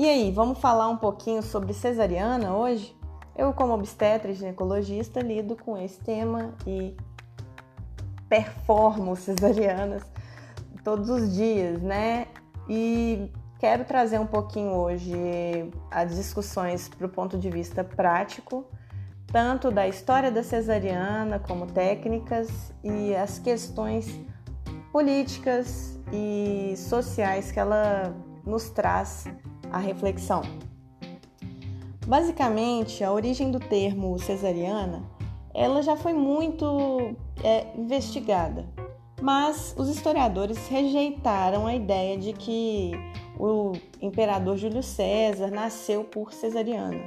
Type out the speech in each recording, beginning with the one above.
E aí, vamos falar um pouquinho sobre cesariana hoje? Eu, como obstetra e ginecologista, lido com esse tema e performo cesarianas todos os dias, né? E quero trazer um pouquinho hoje as discussões para o ponto de vista prático, tanto da história da cesariana como técnicas e as questões políticas e sociais que ela nos traz a reflexão. Basicamente, a origem do termo cesariana, ela já foi muito é, investigada, mas os historiadores rejeitaram a ideia de que o imperador Júlio César nasceu por cesariana.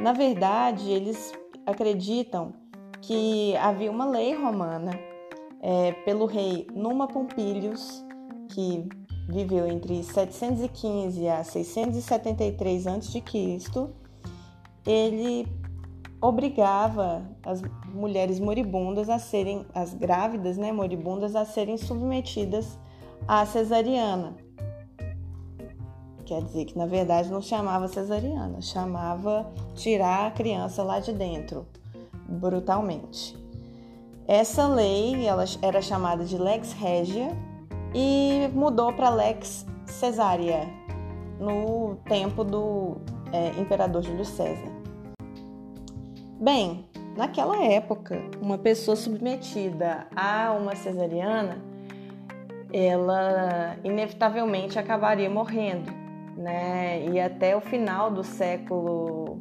Na verdade, eles acreditam que havia uma lei romana é, pelo rei Numa Pompilius, que viveu entre 715 a 673 a.C., ele obrigava as mulheres moribundas a serem, as grávidas, né, moribundas, a serem submetidas à cesariana. Quer dizer que na verdade não chamava cesariana, chamava tirar a criança lá de dentro, brutalmente. Essa lei ela era chamada de Lex Regia e mudou para Lex Cesárea no tempo do é, imperador Júlio César. Bem, naquela época, uma pessoa submetida a uma cesariana, ela inevitavelmente acabaria morrendo, né? E até o final do século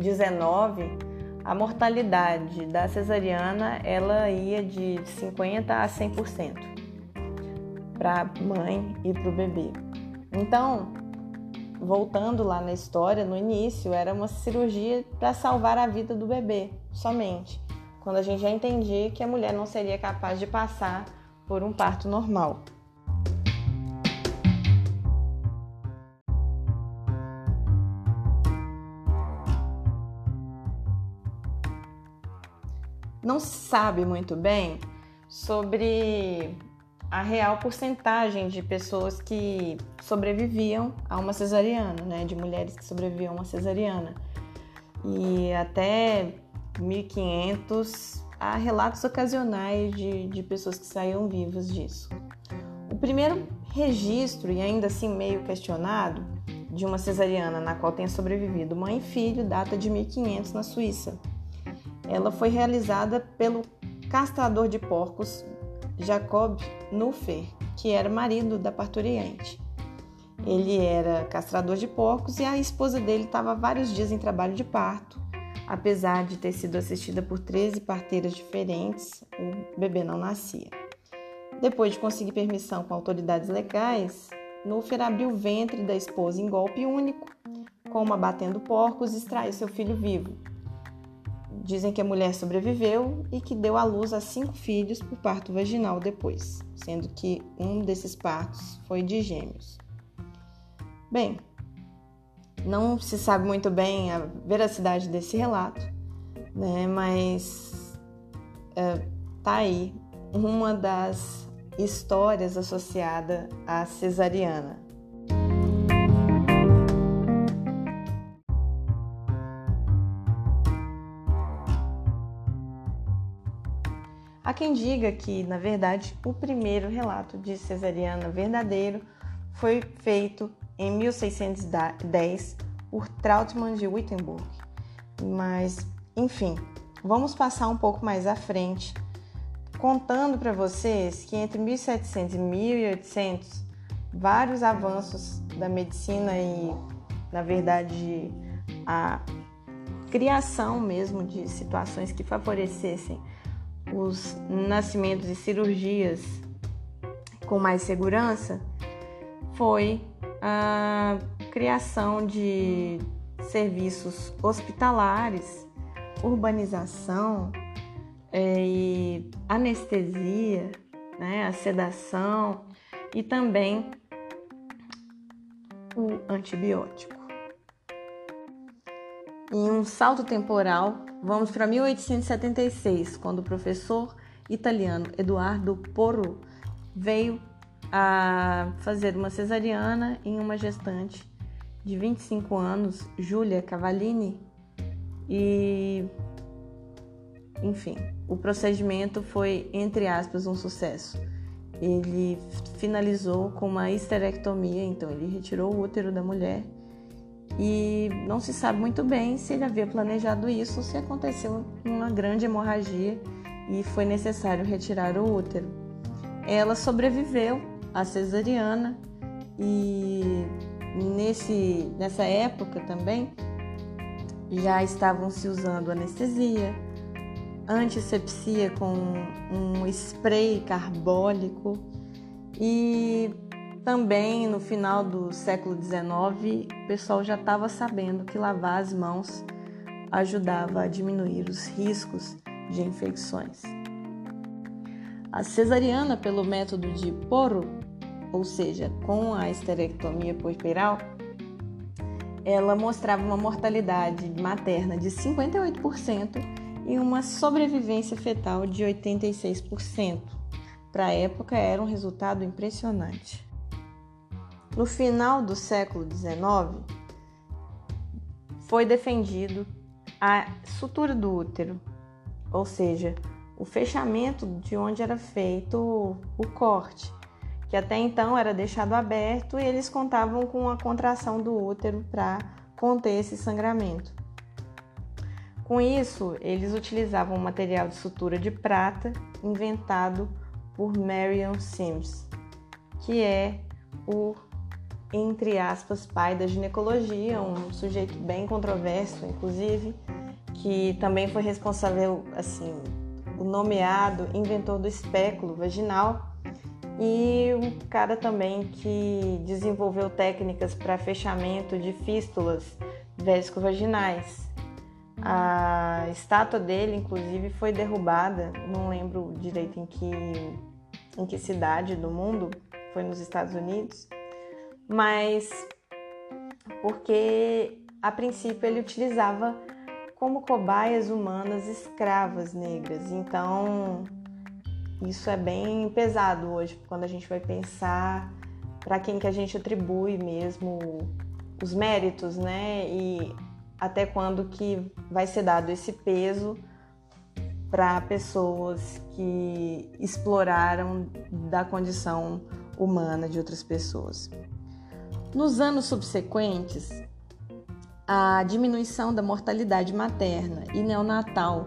XIX, a mortalidade da cesariana ela ia de 50 a 100% para a mãe e para o bebê. Então, voltando lá na história, no início era uma cirurgia para salvar a vida do bebê, somente. Quando a gente já entendia que a mulher não seria capaz de passar por um parto normal. Não se sabe muito bem sobre a real porcentagem de pessoas que sobreviviam a uma cesariana, né, de mulheres que sobreviviam a uma cesariana. E até 1500 há relatos ocasionais de, de pessoas que saíam vivas disso. O primeiro registro, e ainda assim meio questionado, de uma cesariana na qual tenha sobrevivido mãe e filho data de 1500 na Suíça. Ela foi realizada pelo castrador de porcos Jacob Nuffer, que era marido da parturiente. Ele era castrador de porcos e a esposa dele estava vários dias em trabalho de parto. Apesar de ter sido assistida por 13 parteiras diferentes, o bebê não nascia. Depois de conseguir permissão com autoridades legais, Nuffer abriu o ventre da esposa em golpe único, como abatendo porcos, extraiu seu filho vivo. Dizem que a mulher sobreviveu e que deu à luz a cinco filhos por parto vaginal depois, sendo que um desses partos foi de gêmeos. Bem, não se sabe muito bem a veracidade desse relato, né? Mas é, tá aí uma das histórias associada à cesariana. Há quem diga que, na verdade, o primeiro relato de cesariana verdadeiro foi feito em 1610 por Trautmann de Wittenberg. Mas, enfim, vamos passar um pouco mais à frente, contando para vocês que entre 1700 e 1800, vários avanços da medicina e, na verdade, a criação mesmo de situações que favorecessem os nascimentos e cirurgias com mais segurança foi a criação de serviços hospitalares, urbanização é, e anestesia, né, a sedação e também o antibiótico. Em um salto temporal, vamos para 1876, quando o professor italiano Eduardo Porro veio a fazer uma cesariana em uma gestante de 25 anos, Júlia Cavallini, e enfim, o procedimento foi, entre aspas, um sucesso. Ele finalizou com uma histerectomia, então ele retirou o útero da mulher e não se sabe muito bem se ele havia planejado isso ou se aconteceu uma grande hemorragia e foi necessário retirar o útero. Ela sobreviveu à cesariana e nesse, nessa época também já estavam se usando anestesia, antisepsia com um spray carbólico e também no final do século XIX o pessoal já estava sabendo que lavar as mãos ajudava a diminuir os riscos de infecções. A cesariana pelo método de Poro, ou seja, com a esterectomia puerperal, ela mostrava uma mortalidade materna de 58% e uma sobrevivência fetal de 86%. Para a época era um resultado impressionante. No final do século XIX, foi defendido a sutura do útero, ou seja, o fechamento de onde era feito o corte, que até então era deixado aberto e eles contavam com a contração do útero para conter esse sangramento. Com isso, eles utilizavam um material de sutura de prata inventado por Marion Sims, que é o entre aspas pai da ginecologia, um sujeito bem controverso, inclusive, que também foi responsável assim o nomeado inventor do espéculo vaginal e um cara também que desenvolveu técnicas para fechamento de fístulas vesco-vaginais. A estátua dele, inclusive, foi derrubada, não lembro direito em que, em que cidade do mundo, foi nos Estados Unidos, mas porque a princípio ele utilizava como cobaias humanas escravas negras. Então, isso é bem pesado hoje, quando a gente vai pensar para quem que a gente atribui mesmo os méritos, né? E até quando que vai ser dado esse peso para pessoas que exploraram da condição humana de outras pessoas. Nos anos subsequentes, a diminuição da mortalidade materna e neonatal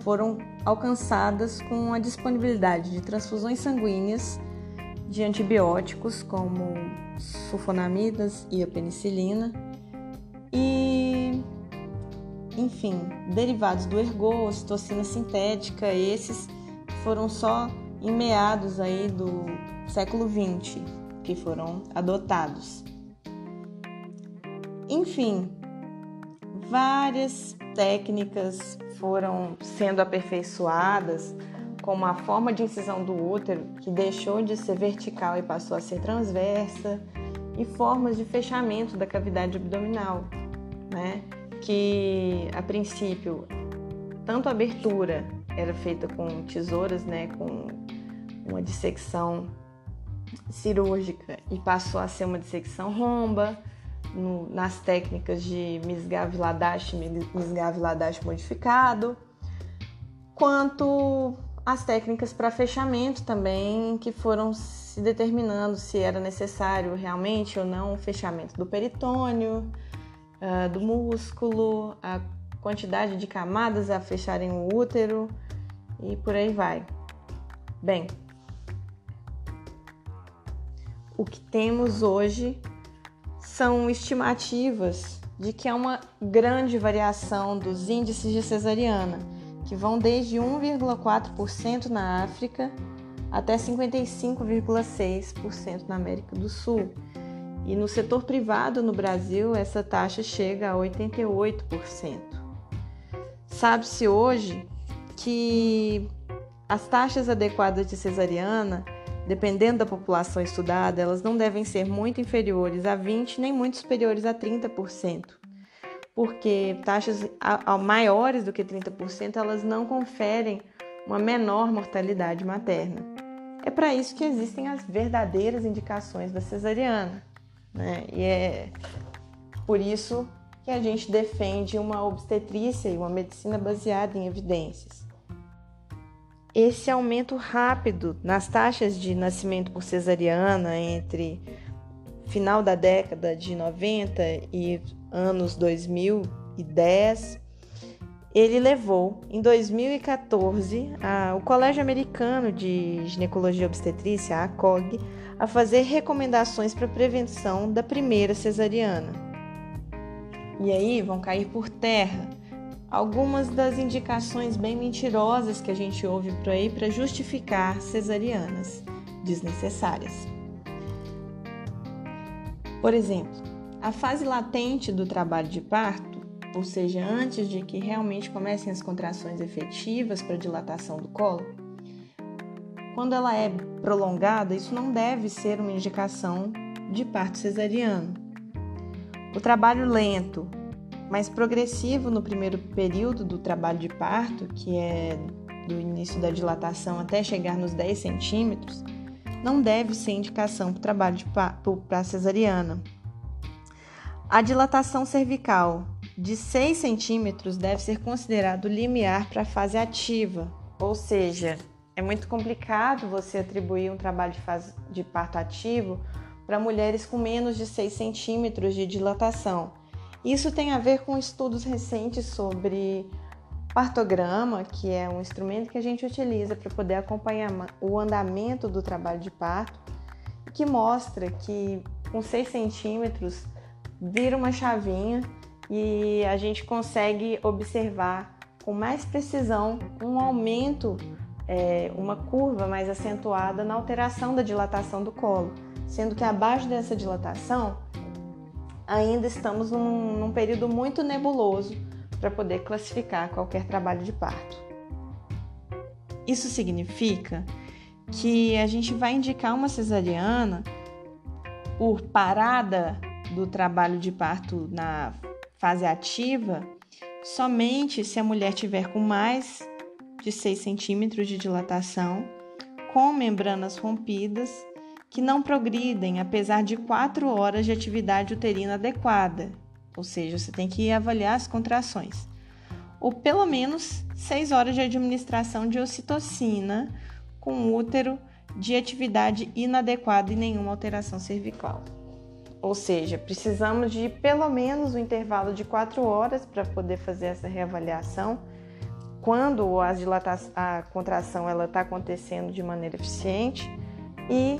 foram alcançadas com a disponibilidade de transfusões sanguíneas de antibióticos como sulfonamidas e a penicilina e enfim, derivados do ergo, ocitocina sintética, esses foram só em meados aí do século 20 que foram adotados. Enfim, várias técnicas foram sendo aperfeiçoadas, como a forma de incisão do útero, que deixou de ser vertical e passou a ser transversa, e formas de fechamento da cavidade abdominal, né? que a princípio tanto a abertura era feita com tesouras, né, com uma dissecção cirúrgica e passou a ser uma dissecção romba, no, nas técnicas de Misgav Ladash, modificado, quanto as técnicas para fechamento também, que foram se determinando se era necessário realmente ou não o fechamento do peritônio, uh, do músculo, a quantidade de camadas a fecharem o útero e por aí vai. Bem, o que temos hoje são estimativas de que há uma grande variação dos índices de cesariana, que vão desde 1,4% na África até 55,6% na América do Sul. E no setor privado no Brasil, essa taxa chega a 88%. Sabe-se hoje que as taxas adequadas de cesariana Dependendo da população estudada, elas não devem ser muito inferiores a 20 nem muito superiores a 30%, porque taxas maiores do que 30% elas não conferem uma menor mortalidade materna. É para isso que existem as verdadeiras indicações da cesariana, né? E é Por isso que a gente defende uma obstetrícia e uma medicina baseada em evidências. Esse aumento rápido nas taxas de nascimento por cesariana entre final da década de 90 e anos 2010, ele levou, em 2014, a, o Colégio Americano de Ginecologia e Obstetrícia, a ACOG, a fazer recomendações para prevenção da primeira cesariana. E aí vão cair por terra algumas das indicações bem mentirosas que a gente ouve por aí para justificar cesarianas desnecessárias. Por exemplo, a fase latente do trabalho de parto, ou seja, antes de que realmente comecem as contrações efetivas para dilatação do colo, quando ela é prolongada, isso não deve ser uma indicação de parto cesariano. O trabalho lento, mais progressivo no primeiro período do trabalho de parto, que é do início da dilatação até chegar nos 10 centímetros, não deve ser indicação para trabalho de para cesariana. A dilatação cervical de 6 centímetros deve ser considerado limiar para a fase ativa, ou seja, é muito complicado você atribuir um trabalho de, fase, de parto ativo para mulheres com menos de 6 centímetros de dilatação. Isso tem a ver com estudos recentes sobre partograma, que é um instrumento que a gente utiliza para poder acompanhar o andamento do trabalho de parto, que mostra que com 6 centímetros vira uma chavinha e a gente consegue observar com mais precisão um aumento é, uma curva mais acentuada na alteração da dilatação do colo, sendo que abaixo dessa dilatação ainda estamos num, num período muito nebuloso para poder classificar qualquer trabalho de parto. Isso significa que a gente vai indicar uma cesariana por parada do trabalho de parto na fase ativa somente se a mulher tiver com mais de 6 centímetros de dilatação, com membranas rompidas, que não progridem apesar de 4 horas de atividade uterina adequada, ou seja, você tem que avaliar as contrações, ou pelo menos 6 horas de administração de ocitocina com útero de atividade inadequada e nenhuma alteração cervical. Ou seja, precisamos de pelo menos um intervalo de 4 horas para poder fazer essa reavaliação. Quando a, a contração ela está acontecendo de maneira eficiente. E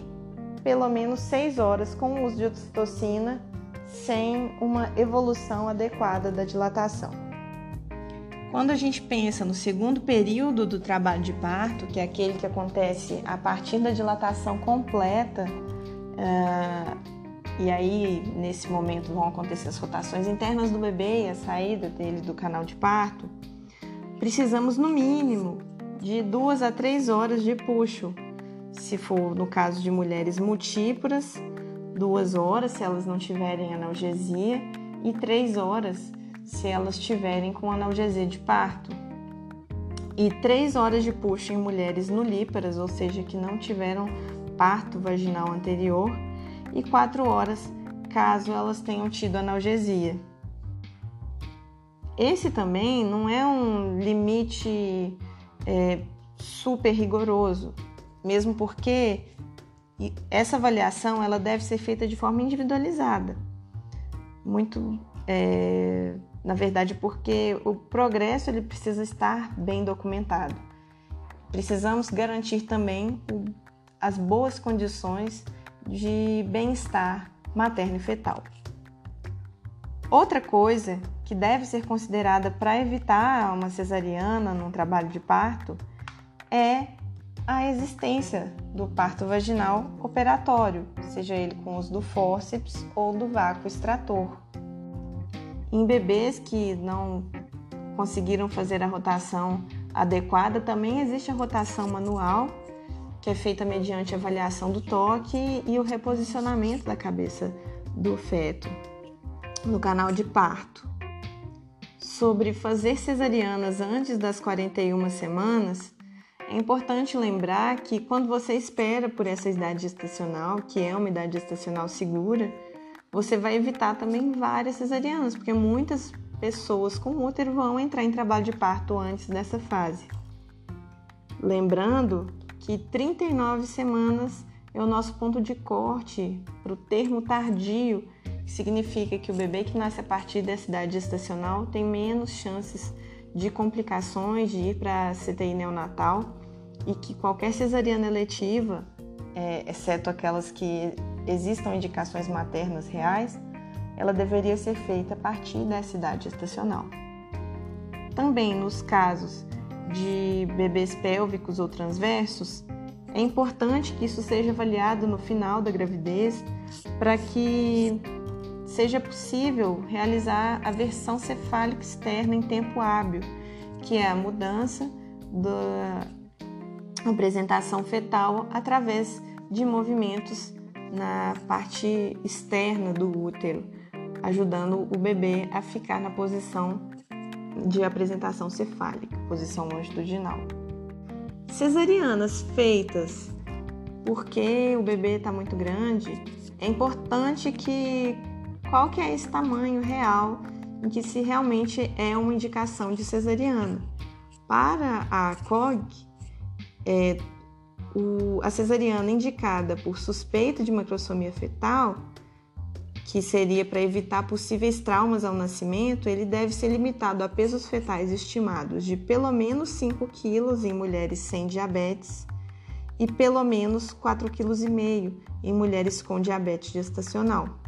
pelo menos 6 horas com o uso de ocitocina sem uma evolução adequada da dilatação. Quando a gente pensa no segundo período do trabalho de parto, que é aquele que acontece a partir da dilatação completa, uh, e aí nesse momento vão acontecer as rotações internas do bebê e a saída dele do canal de parto, precisamos no mínimo de duas a três horas de puxo. Se for no caso de mulheres multíporas, duas horas se elas não tiverem analgesia e três horas se elas tiverem com analgesia de parto. E três horas de puxo em mulheres nulíparas, ou seja, que não tiveram parto vaginal anterior, e quatro horas caso elas tenham tido analgesia. Esse também não é um limite é, super rigoroso, mesmo porque essa avaliação ela deve ser feita de forma individualizada. Muito, é, na verdade, porque o progresso ele precisa estar bem documentado. Precisamos garantir também as boas condições de bem-estar materno e fetal. Outra coisa que deve ser considerada para evitar uma cesariana num trabalho de parto é a existência do parto vaginal operatório, seja ele com uso do fórceps ou do vácuo extrator. Em bebês que não conseguiram fazer a rotação adequada, também existe a rotação manual, que é feita mediante avaliação do toque e o reposicionamento da cabeça do feto no canal de parto sobre fazer cesarianas antes das 41 semanas, é importante lembrar que quando você espera por essa idade gestacional, que é uma idade gestacional segura, você vai evitar também várias cesarianas, porque muitas pessoas com útero vão entrar em trabalho de parto antes dessa fase. Lembrando que 39 semanas é o nosso ponto de corte para o termo tardio, que significa que o bebê que nasce a partir dessa idade gestacional tem menos chances de complicações de ir para a CTI neonatal e que qualquer cesariana eletiva, é, exceto aquelas que existam indicações maternas reais, ela deveria ser feita a partir dessa idade gestacional. Também nos casos de bebês pélvicos ou transversos, é importante que isso seja avaliado no final da gravidez para que seja possível realizar a versão cefálica externa em tempo hábil, que é a mudança da apresentação fetal através de movimentos na parte externa do útero, ajudando o bebê a ficar na posição de apresentação cefálica, posição longitudinal. Cesarianas feitas porque o bebê está muito grande, é importante que qual que é esse tamanho real em que se realmente é uma indicação de cesariana. Para a COG, é, o, a cesariana indicada por suspeita de macrosomia fetal, que seria para evitar possíveis traumas ao nascimento, ele deve ser limitado a pesos fetais estimados de pelo menos 5 kg em mulheres sem diabetes e pelo menos 4,5 kg em mulheres com diabetes gestacional.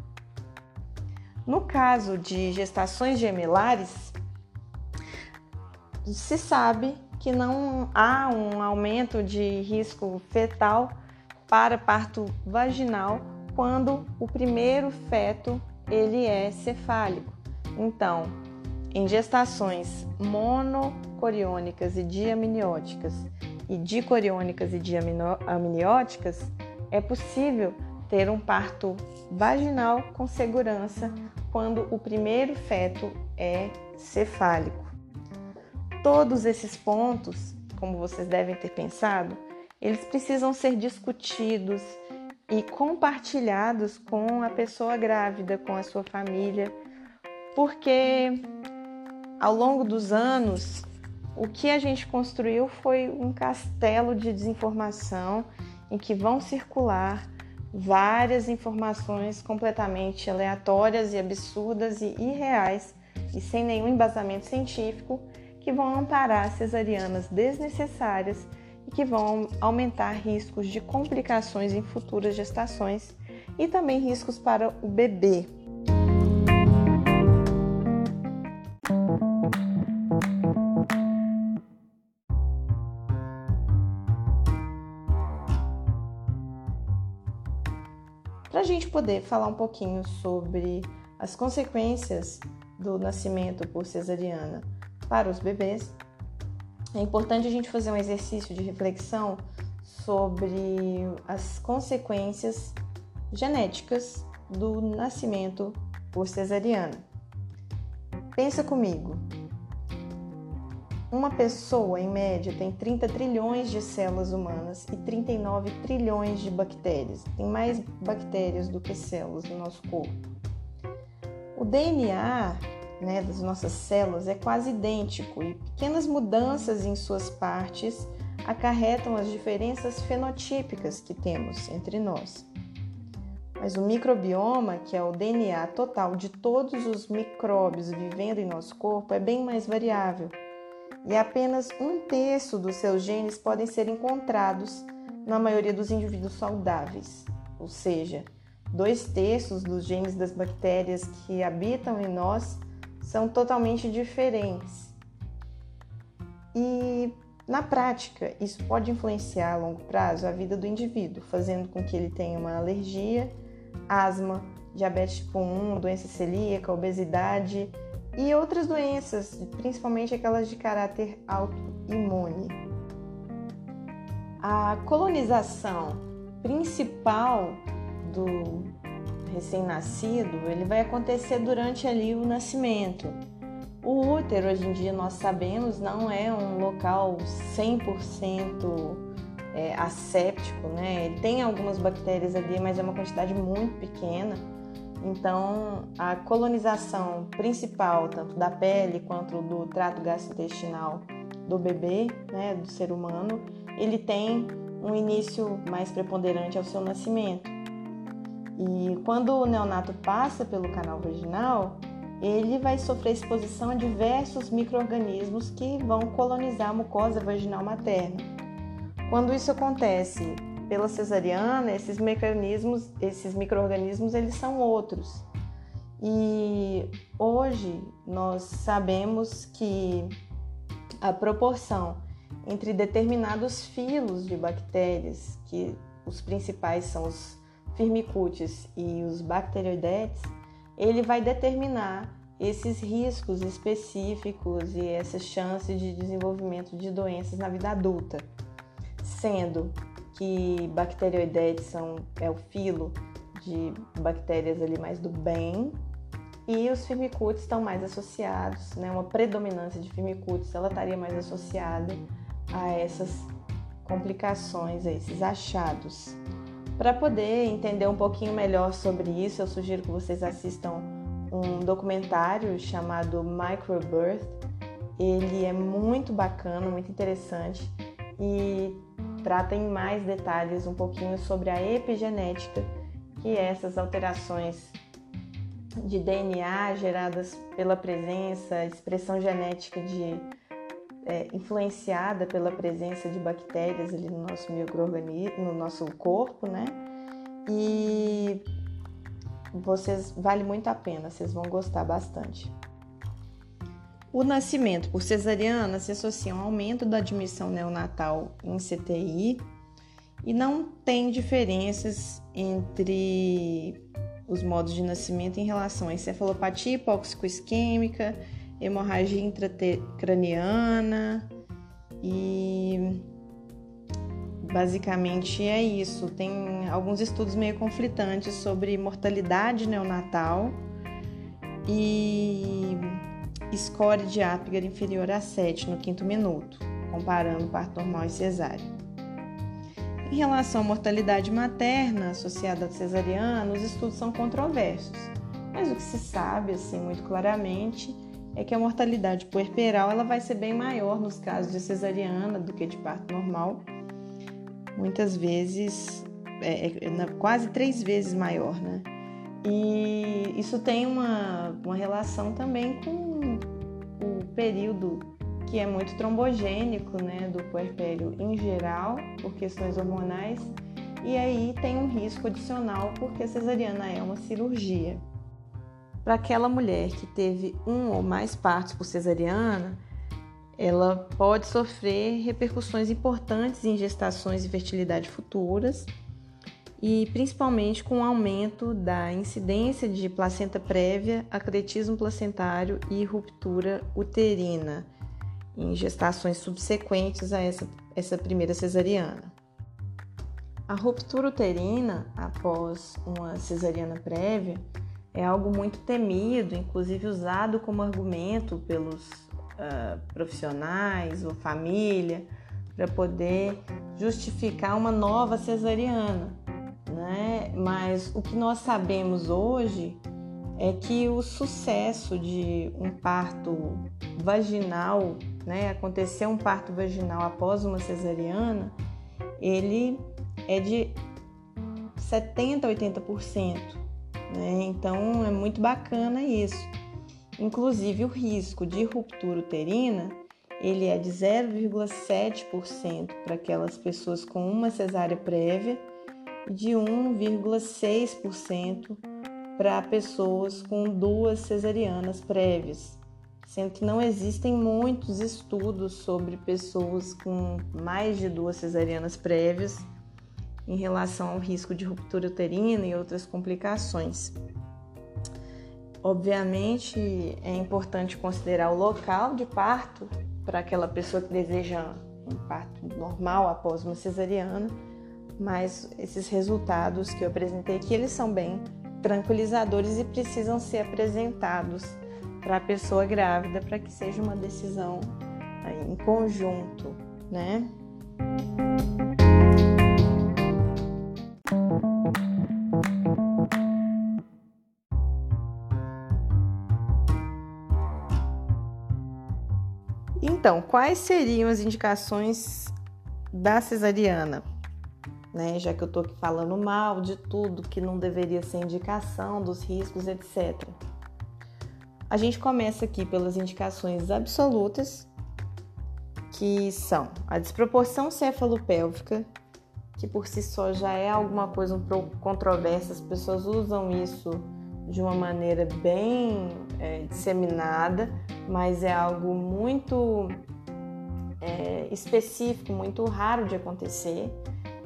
No caso de gestações gemelares, se sabe que não há um aumento de risco fetal para parto vaginal quando o primeiro feto ele é cefálico. Então, em gestações monocoriônicas e diamnióticas e dicoriônicas e diamnióticas, é possível ter um parto vaginal com segurança quando o primeiro feto é cefálico. Todos esses pontos, como vocês devem ter pensado, eles precisam ser discutidos e compartilhados com a pessoa grávida, com a sua família, porque ao longo dos anos, o que a gente construiu foi um castelo de desinformação em que vão circular várias informações completamente aleatórias e absurdas e irreais e sem nenhum embasamento científico que vão amparar cesarianas desnecessárias e que vão aumentar riscos de complicações em futuras gestações e também riscos para o bebê. Gente poder falar um pouquinho sobre as consequências do nascimento por cesariana para os bebês, é importante a gente fazer um exercício de reflexão sobre as consequências genéticas do nascimento por cesariana. Pensa comigo. Uma pessoa, em média, tem 30 trilhões de células humanas e 39 trilhões de bactérias. Tem mais bactérias do que células no nosso corpo. O DNA né, das nossas células é quase idêntico e pequenas mudanças em suas partes acarretam as diferenças fenotípicas que temos entre nós. Mas o microbioma, que é o DNA total de todos os micróbios vivendo em nosso corpo, é bem mais variável. E apenas um terço dos seus genes podem ser encontrados na maioria dos indivíduos saudáveis, ou seja, dois terços dos genes das bactérias que habitam em nós são totalmente diferentes. E na prática, isso pode influenciar a longo prazo a vida do indivíduo, fazendo com que ele tenha uma alergia, asma, diabetes tipo 1, doença celíaca, obesidade e outras doenças, principalmente aquelas de caráter autoimune. A colonização principal do recém-nascido, ele vai acontecer durante ali o nascimento. O útero, hoje em dia, nós sabemos, não é um local 100% é, asséptico, né? Ele tem algumas bactérias ali, mas é uma quantidade muito pequena. Então, a colonização principal, tanto da pele quanto do trato gastrointestinal do bebê, né, do ser humano, ele tem um início mais preponderante ao seu nascimento. E quando o neonato passa pelo canal vaginal, ele vai sofrer exposição a diversos micro-organismos que vão colonizar a mucosa vaginal materna. Quando isso acontece pela cesariana, esses mecanismos, esses micro-organismos, eles são outros. E hoje nós sabemos que a proporção entre determinados filos de bactérias, que os principais são os firmicutes e os bacteroidetes, ele vai determinar esses riscos específicos e essas chances de desenvolvimento de doenças na vida adulta, sendo que bacteroidetes são é o filo de bactérias ali mais do bem e os firmicutes estão mais associados, né? Uma predominância de firmicutes, ela estaria mais associada a essas complicações, a esses achados. Para poder entender um pouquinho melhor sobre isso, eu sugiro que vocês assistam um documentário chamado Microbirth. Ele é muito bacana, muito interessante e trata em mais detalhes um pouquinho sobre a epigenética, que é essas alterações de DNA geradas pela presença, expressão genética de é, influenciada pela presença de bactérias ali no nosso microorganismo, no nosso corpo, né? E vocês vale muito a pena, vocês vão gostar bastante. O nascimento por cesariana se associa a um aumento da admissão neonatal em CTI e não tem diferenças entre os modos de nascimento em relação a encefalopatia hipóxico-isquêmica, hemorragia intracraniana e basicamente é isso. Tem alguns estudos meio conflitantes sobre mortalidade neonatal e score de Apgar inferior a 7 no quinto minuto, comparando parto normal e cesárea. Em relação à mortalidade materna associada à cesariana, os estudos são controversos, mas o que se sabe assim muito claramente é que a mortalidade puerperal ela vai ser bem maior nos casos de cesariana do que de parto normal. Muitas vezes, é, é, é quase três vezes maior, né? E isso tem uma, uma relação também com o período que é muito trombogênico, né, do puerpério em geral, por questões hormonais, e aí tem um risco adicional porque a cesariana é uma cirurgia. Para aquela mulher que teve um ou mais partos por cesariana, ela pode sofrer repercussões importantes em gestações e fertilidade futuras, e principalmente com o aumento da incidência de placenta prévia, acretismo placentário e ruptura uterina em gestações subsequentes a essa, essa primeira cesariana. A ruptura uterina após uma cesariana prévia é algo muito temido, inclusive usado como argumento pelos uh, profissionais ou família para poder justificar uma nova cesariana, né? Mas o que nós sabemos hoje é que o sucesso de um parto vaginal, né, acontecer um parto vaginal após uma cesariana, ele é de 70 a 80%. Né? Então é muito bacana isso. Inclusive o risco de ruptura uterina ele é de 0,7% para aquelas pessoas com uma cesárea prévia de 1,6% para pessoas com duas cesarianas prévias, sendo que não existem muitos estudos sobre pessoas com mais de duas cesarianas prévias em relação ao risco de ruptura uterina e outras complicações. Obviamente, é importante considerar o local de parto para aquela pessoa que deseja um parto normal após uma cesariana, mas esses resultados que eu apresentei aqui, eles são bem tranquilizadores e precisam ser apresentados para a pessoa grávida para que seja uma decisão é, em conjunto, né? Então, quais seriam as indicações da cesariana? Né, já que eu tô aqui falando mal de tudo que não deveria ser indicação, dos riscos, etc. A gente começa aqui pelas indicações absolutas, que são a desproporção cefalopélvica, que por si só já é alguma coisa um pouco controversa, as pessoas usam isso de uma maneira bem é, disseminada, mas é algo muito é, específico, muito raro de acontecer,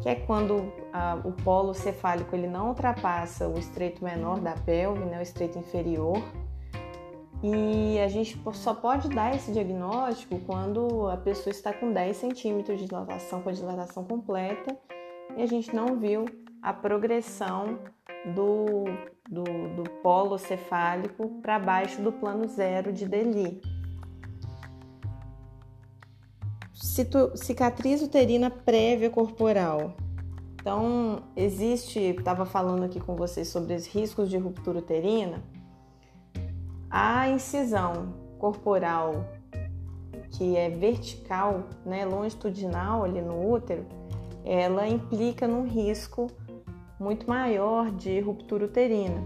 que é quando a, o polo cefálico ele não ultrapassa o estreito menor da pelve, né, o estreito inferior, e a gente só pode dar esse diagnóstico quando a pessoa está com 10 centímetros de dilatação, com a dilatação completa, e a gente não viu a progressão do, do, do polo cefálico para baixo do plano zero de Deli. Cicatriz uterina prévia corporal. Então, existe, estava falando aqui com vocês sobre os riscos de ruptura uterina. A incisão corporal que é vertical, né, longitudinal ali no útero, ela implica num risco muito maior de ruptura uterina.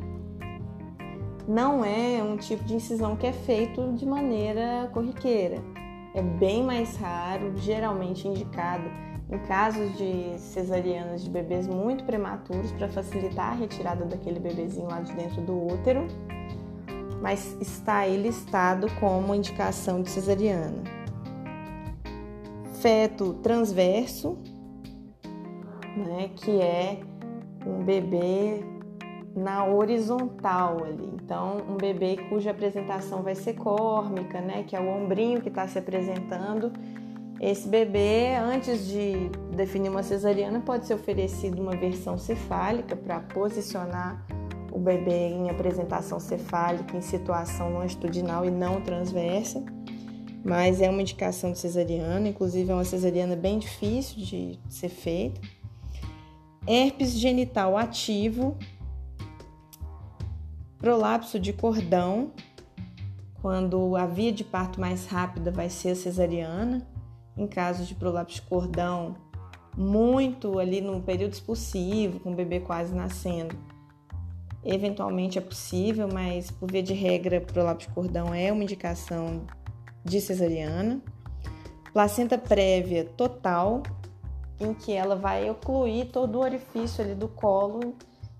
Não é um tipo de incisão que é feito de maneira corriqueira. É bem mais raro, geralmente indicado em casos de cesarianas de bebês muito prematuros para facilitar a retirada daquele bebezinho lá de dentro do útero, mas está aí listado como indicação de cesariana. Feto transverso, né, que é um bebê na horizontal ali. Então, um bebê cuja apresentação vai ser córmica, né, que é o ombrinho que está se apresentando. Esse bebê, antes de definir uma cesariana, pode ser oferecido uma versão cefálica para posicionar o bebê em apresentação cefálica em situação longitudinal e não transversa. Mas é uma indicação de cesariana, inclusive é uma cesariana bem difícil de ser feita herpes genital ativo, prolapso de cordão, quando a via de parto mais rápida vai ser a cesariana, em caso de prolapso de cordão, muito ali no período expulsivo, com o bebê quase nascendo. Eventualmente é possível, mas por via de regra, prolapso de cordão é uma indicação de cesariana. Placenta prévia total, em que ela vai ocluir todo o orifício ali do colo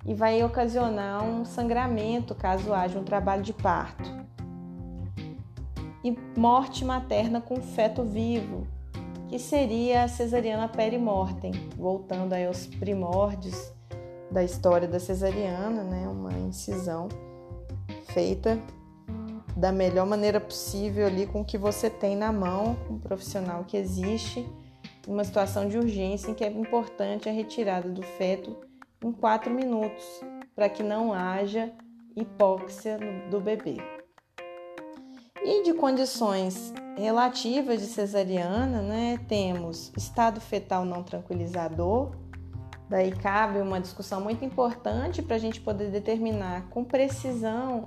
e vai ocasionar um sangramento caso haja um trabalho de parto. E morte materna com feto vivo, que seria a cesariana perimortem, voltando aí aos primórdios da história da cesariana, né? Uma incisão feita da melhor maneira possível ali com o que você tem na mão, o profissional que existe uma situação de urgência em que é importante a retirada do feto em 4 minutos, para que não haja hipóxia do bebê. E de condições relativas de cesariana, né, temos estado fetal não tranquilizador, daí cabe uma discussão muito importante para a gente poder determinar com precisão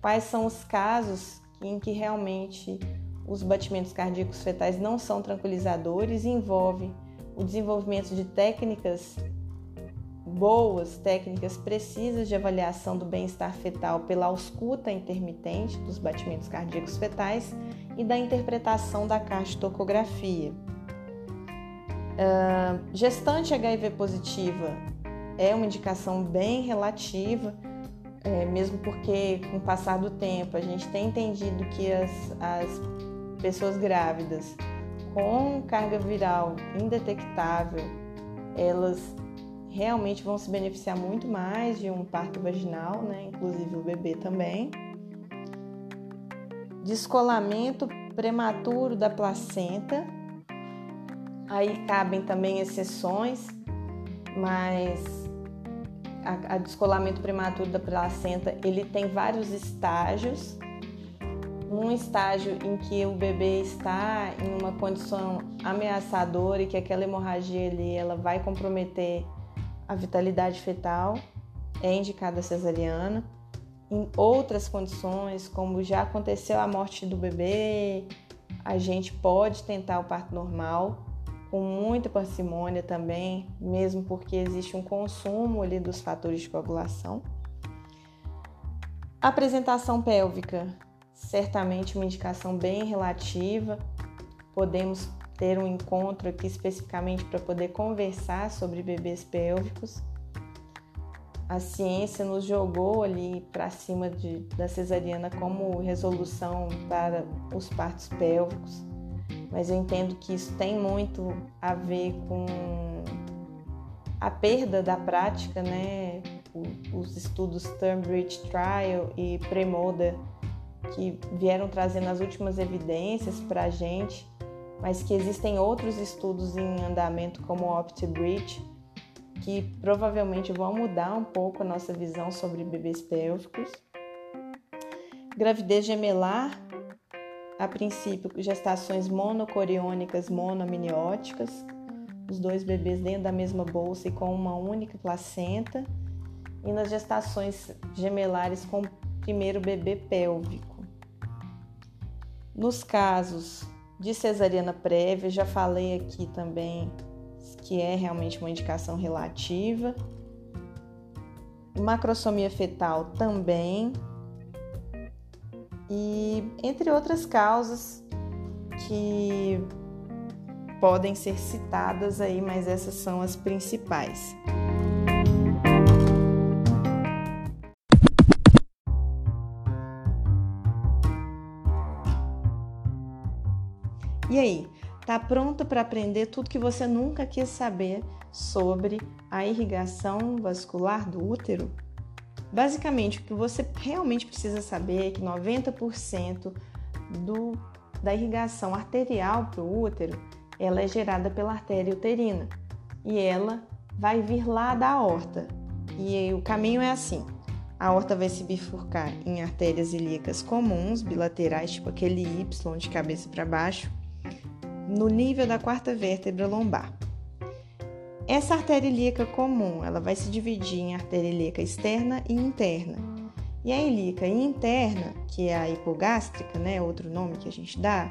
quais são os casos em que realmente os batimentos cardíacos fetais não são tranquilizadores e envolve o desenvolvimento de técnicas boas, técnicas precisas de avaliação do bem-estar fetal pela ausculta intermitente dos batimentos cardíacos fetais e da interpretação da cardiotocografia. Uh, gestante HIV positiva é uma indicação bem relativa, é, mesmo porque com o passar do tempo a gente tem entendido que as, as pessoas grávidas com carga viral indetectável, elas realmente vão se beneficiar muito mais de um parto vaginal, né? Inclusive o bebê também. Descolamento prematuro da placenta. Aí cabem também exceções, mas a, a descolamento prematuro da placenta ele tem vários estágios num estágio em que o bebê está em uma condição ameaçadora e que aquela hemorragia ali ela vai comprometer a vitalidade fetal, é indicada a cesariana. Em outras condições, como já aconteceu a morte do bebê, a gente pode tentar o parto normal com muita parcimônia também, mesmo porque existe um consumo ali dos fatores de coagulação. Apresentação pélvica, certamente uma indicação bem relativa. Podemos ter um encontro aqui especificamente para poder conversar sobre bebês pélvicos. A ciência nos jogou ali para cima de, da cesariana como resolução para os partos pélvicos mas eu entendo que isso tem muito a ver com a perda da prática, né? Os estudos Turnbridge Trial e Premoda que vieram trazendo as últimas evidências para a gente, mas que existem outros estudos em andamento como o OptiBridge que provavelmente vão mudar um pouco a nossa visão sobre bebês pélvicos. Gravidez gemelar a princípio, gestações monocoriônicas monoamnióticas, os dois bebês dentro da mesma bolsa e com uma única placenta, e nas gestações gemelares com o primeiro bebê pélvico. Nos casos de cesariana prévia, já falei aqui também que é realmente uma indicação relativa. Macrosomia fetal também, e entre outras causas que podem ser citadas aí, mas essas são as principais. E aí, tá pronto para aprender tudo que você nunca quis saber sobre a irrigação vascular do útero? Basicamente, o que você realmente precisa saber é que 90% do, da irrigação arterial para o útero ela é gerada pela artéria uterina e ela vai vir lá da aorta. E o caminho é assim: a aorta vai se bifurcar em artérias ilíacas comuns, bilaterais, tipo aquele Y de cabeça para baixo, no nível da quarta vértebra lombar. Essa artéria ilíaca comum, ela vai se dividir em artéria ilíaca externa e interna. E a ilíaca interna, que é a hipogástrica, né, outro nome que a gente dá,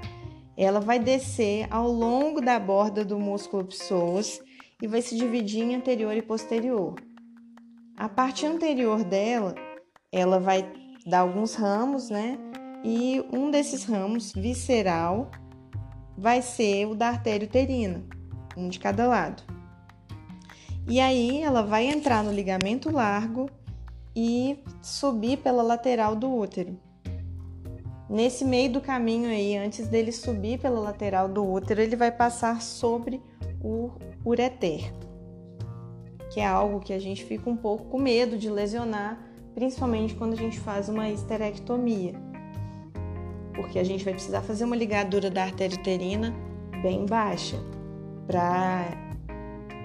ela vai descer ao longo da borda do músculo psoas e vai se dividir em anterior e posterior. A parte anterior dela, ela vai dar alguns ramos, né? E um desses ramos, visceral, vai ser o da artéria uterina, um de cada lado. E aí ela vai entrar no ligamento largo e subir pela lateral do útero. Nesse meio do caminho aí, antes dele subir pela lateral do útero, ele vai passar sobre o ureter, que é algo que a gente fica um pouco com medo de lesionar, principalmente quando a gente faz uma esterectomia, porque a gente vai precisar fazer uma ligadura da artéria uterina bem baixa para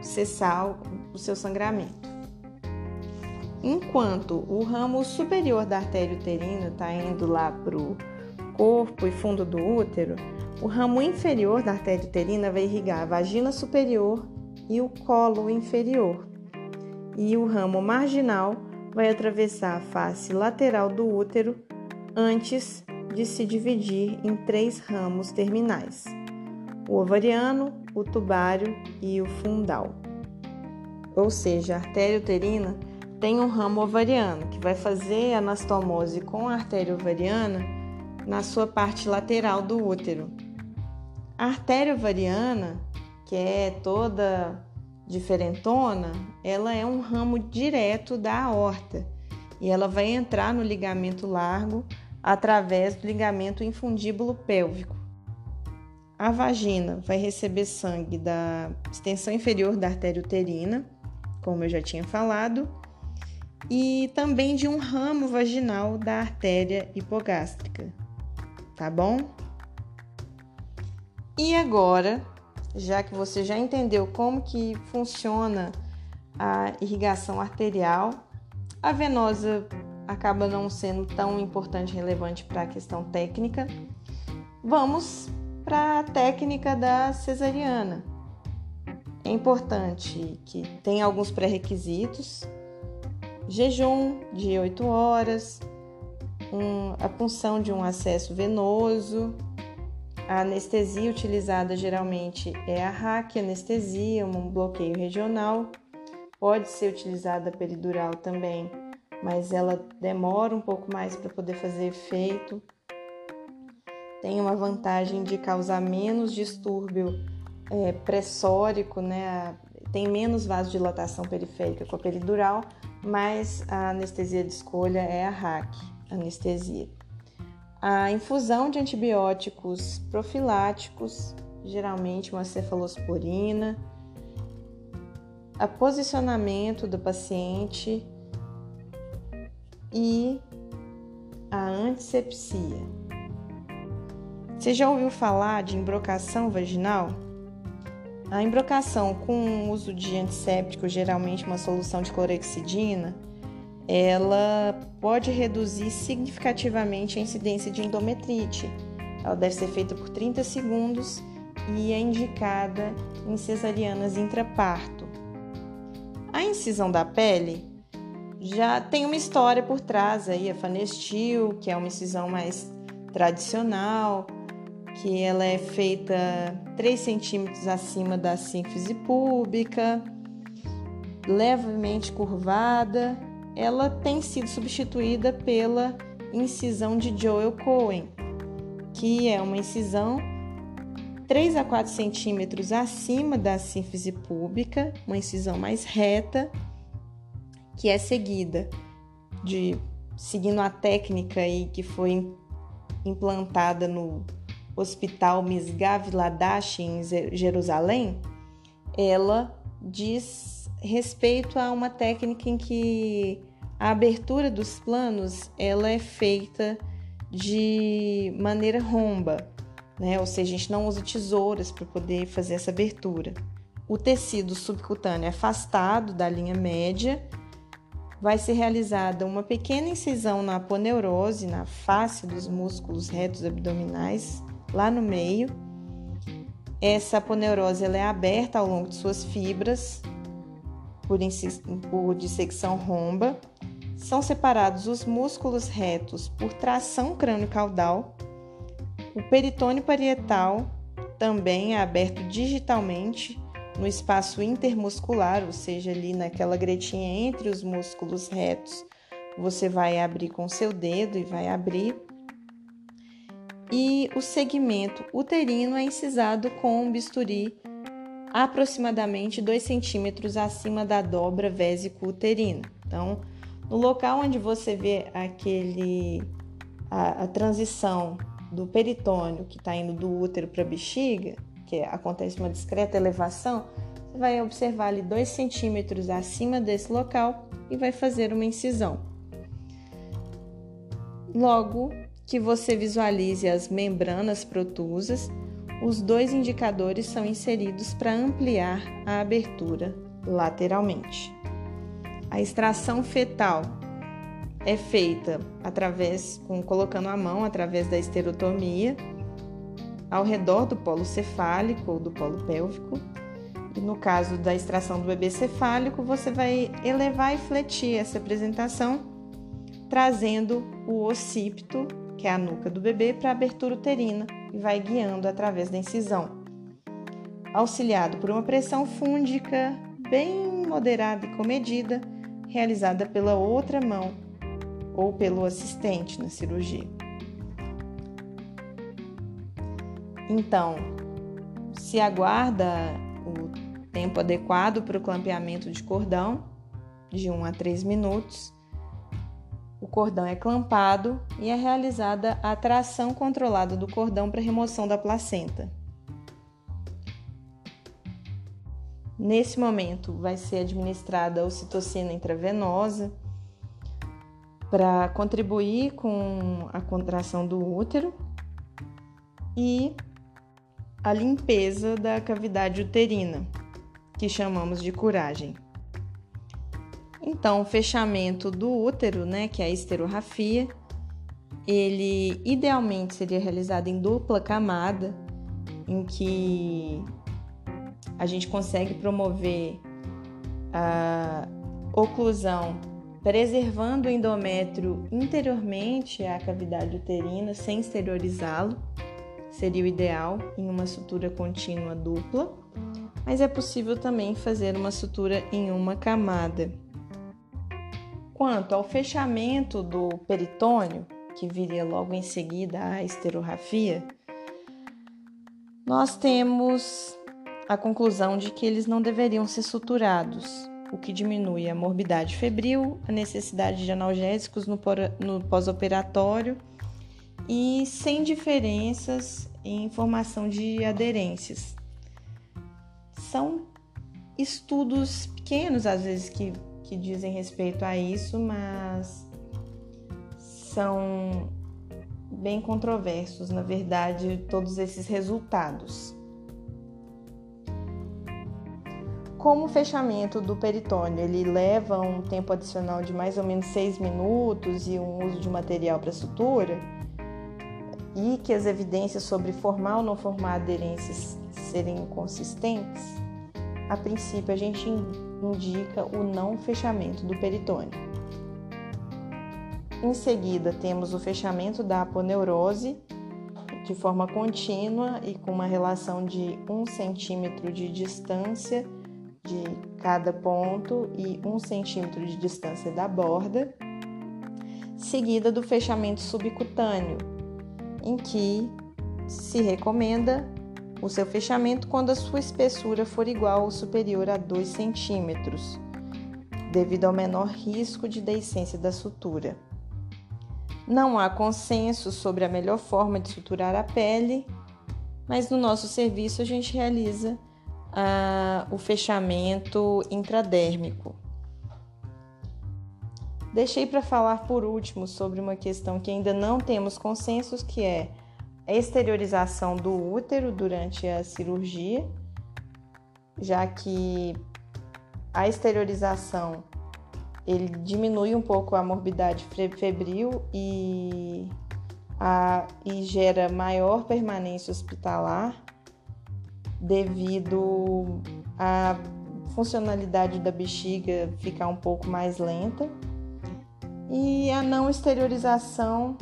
cessar o seu sangramento. Enquanto o ramo superior da artéria uterina está indo lá para o corpo e fundo do útero, o ramo inferior da artéria uterina vai irrigar a vagina superior e o colo inferior. E o ramo marginal vai atravessar a face lateral do útero antes de se dividir em três ramos terminais: o ovariano, o tubário e o fundal. Ou seja, a artéria uterina tem um ramo ovariano que vai fazer anastomose com a artéria ovariana na sua parte lateral do útero. A artéria ovariana, que é toda diferentona, ela é um ramo direto da aorta e ela vai entrar no ligamento largo através do ligamento infundíbulo pélvico. A vagina vai receber sangue da extensão inferior da artéria uterina, como eu já tinha falado, e também de um ramo vaginal da artéria hipogástrica, tá bom? E agora, já que você já entendeu como que funciona a irrigação arterial, a venosa acaba não sendo tão importante e relevante para a questão técnica. Vamos para a técnica da cesariana. É importante que tenha alguns pré-requisitos: jejum de 8 horas, um, a punção de um acesso venoso, A anestesia utilizada geralmente é a raquianestesia, um bloqueio regional. Pode ser utilizada peridural também, mas ela demora um pouco mais para poder fazer efeito. Tem uma vantagem de causar menos distúrbio é, pressórico, né? Tem menos vasodilatação periférica com a peridural, mas a anestesia de escolha é a RAC, anestesia. A infusão de antibióticos profiláticos, geralmente uma cefalosporina, a posicionamento do paciente e a antisepsia. Você já ouviu falar de embrocação vaginal? A embrocação com o uso de antisséptico, geralmente uma solução de clorexidina, ela pode reduzir significativamente a incidência de endometrite. Ela deve ser feita por 30 segundos e é indicada em cesarianas intraparto. A incisão da pele já tem uma história por trás aí, a fanestil, que é uma incisão mais tradicional, que ela é feita 3 centímetros acima da sínfise pública, levemente curvada. Ela tem sido substituída pela incisão de Joel Cohen, que é uma incisão 3 a 4 centímetros acima da sínfise pública, uma incisão mais reta, que é seguida de seguindo a técnica aí que foi implantada no Hospital Misgav Ladash em Jerusalém, ela diz respeito a uma técnica em que a abertura dos planos ela é feita de maneira romba, né? Ou seja, a gente não usa tesouras para poder fazer essa abertura. O tecido subcutâneo é afastado da linha média, vai ser realizada uma pequena incisão na aponeurose, na face dos músculos retos abdominais, lá no meio. Essa aponeurose ela é aberta ao longo de suas fibras, por, por dissecção romba, são separados os músculos retos por tração crânio-caudal, o peritônio parietal também é aberto digitalmente no espaço intermuscular, ou seja, ali naquela gretinha entre os músculos retos, você vai abrir com seu dedo e vai abrir. E o segmento uterino é incisado com um bisturi aproximadamente 2 centímetros acima da dobra vésico-uterina. Então, no local onde você vê aquele a, a transição do peritônio que está indo do útero para a bexiga, que acontece uma discreta elevação, você vai observar ali 2 centímetros acima desse local e vai fazer uma incisão. Logo que você visualize as membranas protusas, os dois indicadores são inseridos para ampliar a abertura lateralmente. A extração fetal é feita através, com, colocando a mão através da esterotomia ao redor do polo cefálico ou do polo pélvico. E no caso da extração do bebê cefálico, você vai elevar e fletir essa apresentação, trazendo o occipito, que é a nuca do bebê, para a abertura uterina e vai guiando através da incisão. Auxiliado por uma pressão fúndica bem moderada e comedida, realizada pela outra mão ou pelo assistente na cirurgia. Então, se aguarda o tempo adequado para o clampeamento de cordão, de 1 a 3 minutos, o cordão é clampado e é realizada a tração controlada do cordão para remoção da placenta. Nesse momento, vai ser administrada a ocitocina intravenosa para contribuir com a contração do útero e a limpeza da cavidade uterina, que chamamos de curagem. Então, o fechamento do útero, né, que é a esterorrafia, ele idealmente seria realizado em dupla camada, em que a gente consegue promover a oclusão, preservando o endométrio interiormente à cavidade uterina, sem exteriorizá-lo. Seria o ideal em uma sutura contínua dupla, mas é possível também fazer uma sutura em uma camada. Quanto ao fechamento do peritônio, que viria logo em seguida a esterografia, nós temos a conclusão de que eles não deveriam ser suturados, o que diminui a morbidade febril, a necessidade de analgésicos no pós-operatório e sem diferenças em formação de aderências. São estudos pequenos, às vezes, que, que dizem respeito a isso, mas são bem controversos, na verdade, todos esses resultados. Como o fechamento do peritônio ele leva um tempo adicional de mais ou menos 6 minutos e um uso de material para sutura, e que as evidências sobre formar ou não formar aderências serem inconsistentes, a princípio a gente indica o não fechamento do peritônio. Em seguida, temos o fechamento da aponeurose de forma contínua e com uma relação de 1 centímetro de distância de cada ponto e 1 centímetro de distância da borda, seguida do fechamento subcutâneo, em que se recomenda o seu fechamento quando a sua espessura for igual ou superior a 2 centímetros, devido ao menor risco de deiscência da sutura. Não há consenso sobre a melhor forma de suturar a pele, mas no nosso serviço a gente realiza ah, o fechamento intradérmico. Deixei para falar por último sobre uma questão que ainda não temos consensos, que é a exteriorização do útero durante a cirurgia, já que a exteriorização ele diminui um pouco a morbidade febril e, a, e gera maior permanência hospitalar devido à funcionalidade da bexiga ficar um pouco mais lenta e a não exteriorização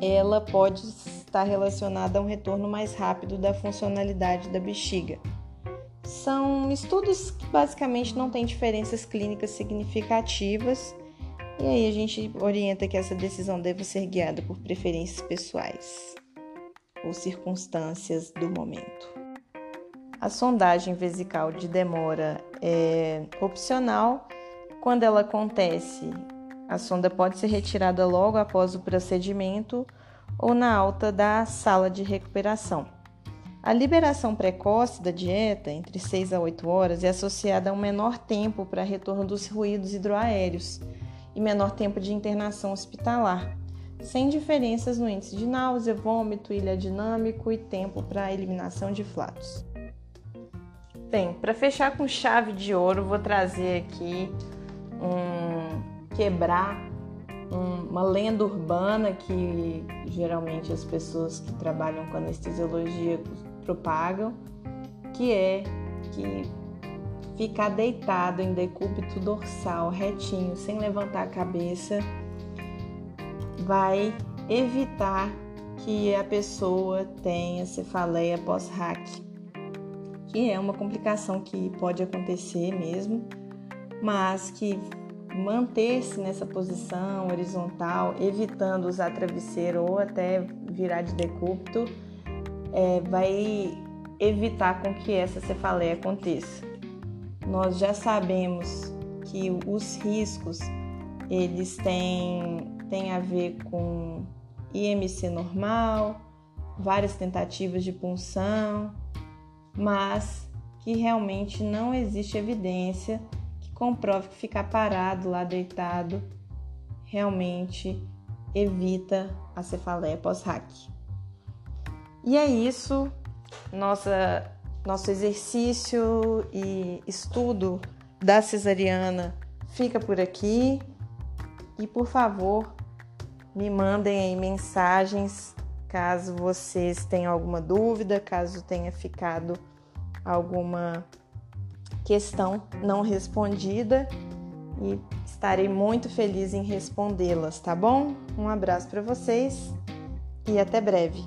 ela pode estar relacionada a um retorno mais rápido da funcionalidade da bexiga. São estudos que basicamente não têm diferenças clínicas significativas, e aí a gente orienta que essa decisão deva ser guiada por preferências pessoais ou circunstâncias do momento. A sondagem vesical de demora é opcional. Quando ela acontece, a sonda pode ser retirada logo após o procedimento ou na alta da sala de recuperação. A liberação precoce da dieta, entre 6 a 8 horas, é associada a um menor tempo para retorno dos ruídos hidroaéreos e menor tempo de internação hospitalar, sem diferenças no índice de náusea, vômito, ilha dinâmico e tempo para eliminação de flatos. Bem, para fechar com chave de ouro, vou trazer aqui um quebrar uma lenda urbana que geralmente as pessoas que trabalham com anestesiologia propagam, que é que ficar deitado em decúbito dorsal retinho, sem levantar a cabeça, vai evitar que a pessoa tenha cefaleia pós-hack, que é uma complicação que pode acontecer mesmo, mas que manter-se nessa posição horizontal, evitando usar travesseiro ou até virar de decúbito, é, vai evitar com que essa cefaleia aconteça. Nós já sabemos que os riscos eles têm, têm a ver com IMC normal, várias tentativas de punção, mas que realmente não existe evidência comprove que ficar parado lá deitado realmente evita a cefaleia pós-hack. E é isso, nossa, nosso exercício e estudo da cesariana fica por aqui. E por favor, me mandem aí mensagens caso vocês tenham alguma dúvida, caso tenha ficado alguma questão não respondida e estarei muito feliz em respondê-las, tá bom? Um abraço para vocês e até breve.